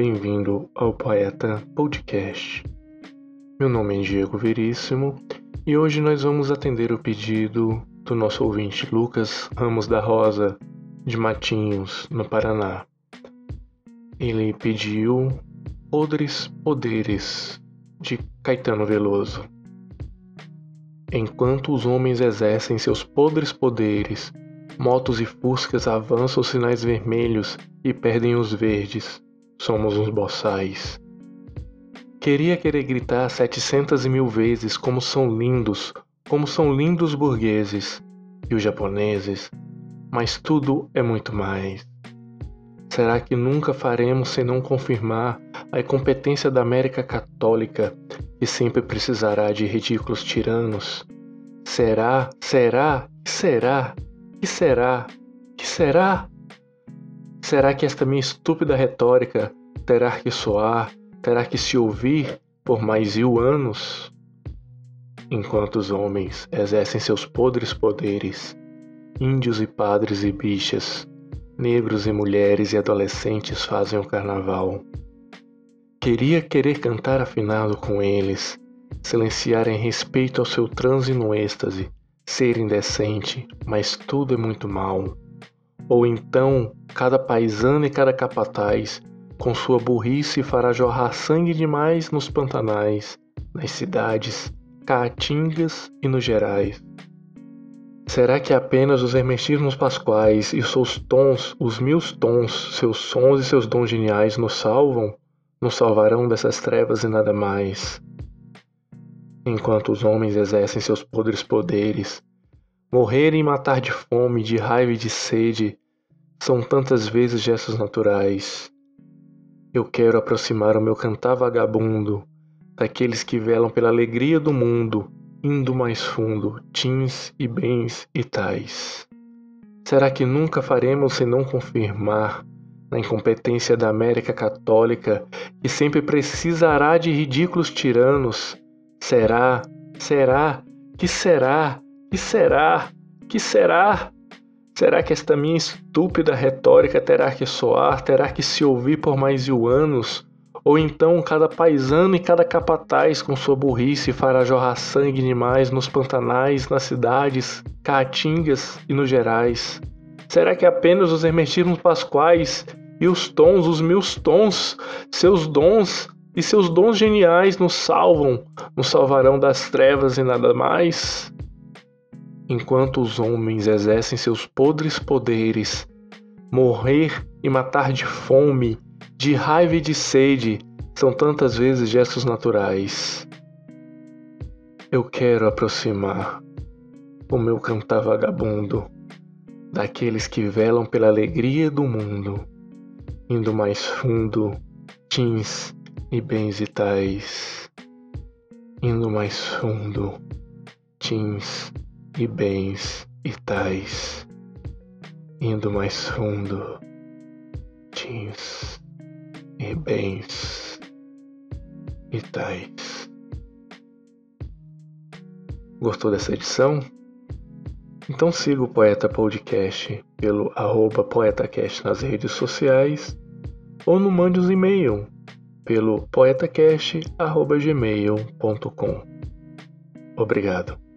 bem-vindo ao Poeta Podcast. Meu nome é Diego Veríssimo e hoje nós vamos atender o pedido do nosso ouvinte Lucas Ramos da Rosa, de Matinhos, no Paraná. Ele pediu Podres Poderes, de Caetano Veloso. Enquanto os homens exercem seus podres poderes, motos e fuscas avançam os sinais vermelhos e perdem os verdes. Somos uns boçais. Queria querer gritar setecentas mil vezes como são lindos, como são lindos os burgueses e os japoneses, mas tudo é muito mais. Será que nunca faremos senão confirmar a incompetência da América Católica, que sempre precisará de ridículos tiranos? Será, será, será, que será, que será? Será que esta minha estúpida retórica terá que soar, terá que se ouvir por mais mil anos? enquanto os homens exercem seus podres poderes, índios e padres e bichas, negros e mulheres e adolescentes fazem o carnaval. Queria querer cantar afinado com eles, silenciar em respeito ao seu transe no êxtase, ser indecente, mas tudo é muito mal. Ou então, cada paisano e cada capataz, com sua burrice, fará jorrar sangue demais nos pantanais, nas cidades, caatingas e nos gerais. Será que apenas os hermetismos pasquais e seus tons, os mil tons, seus sons e seus dons geniais nos salvam? Nos salvarão dessas trevas e nada mais? Enquanto os homens exercem seus podres poderes, morrer e matar de fome, de raiva e de sede, são tantas vezes gestos naturais. Eu quero aproximar o meu cantar vagabundo daqueles que velam pela alegria do mundo, indo mais fundo, tins e bens e tais. Será que nunca faremos senão confirmar na incompetência da América Católica, que sempre precisará de ridículos tiranos? Será, será, que será, que será, que será? Será que esta minha estúpida retórica terá que soar, terá que se ouvir por mais mil anos? Ou então cada paisano e cada capataz com sua burrice fará jorrar sangue demais nos pantanais, nas cidades, caatingas e nos gerais? Será que apenas os hermetismos pasquais e os tons, os mil tons, seus dons e seus dons geniais nos salvam, nos salvarão das trevas e nada mais? Enquanto os homens exercem seus podres poderes, morrer e matar de fome de raiva e de sede são tantas vezes gestos naturais. Eu quero aproximar o meu cantar vagabundo daqueles que velam pela alegria do mundo, indo mais fundo, tins e bens e tais, indo mais fundo, tins e bens e tais, indo mais fundo, tins e bens e tais. Gostou dessa edição? Então siga o Poeta Podcast pelo arroba PoetaCast nas redes sociais ou no mande os e-mail pelo poetacast.gmail.com. Obrigado.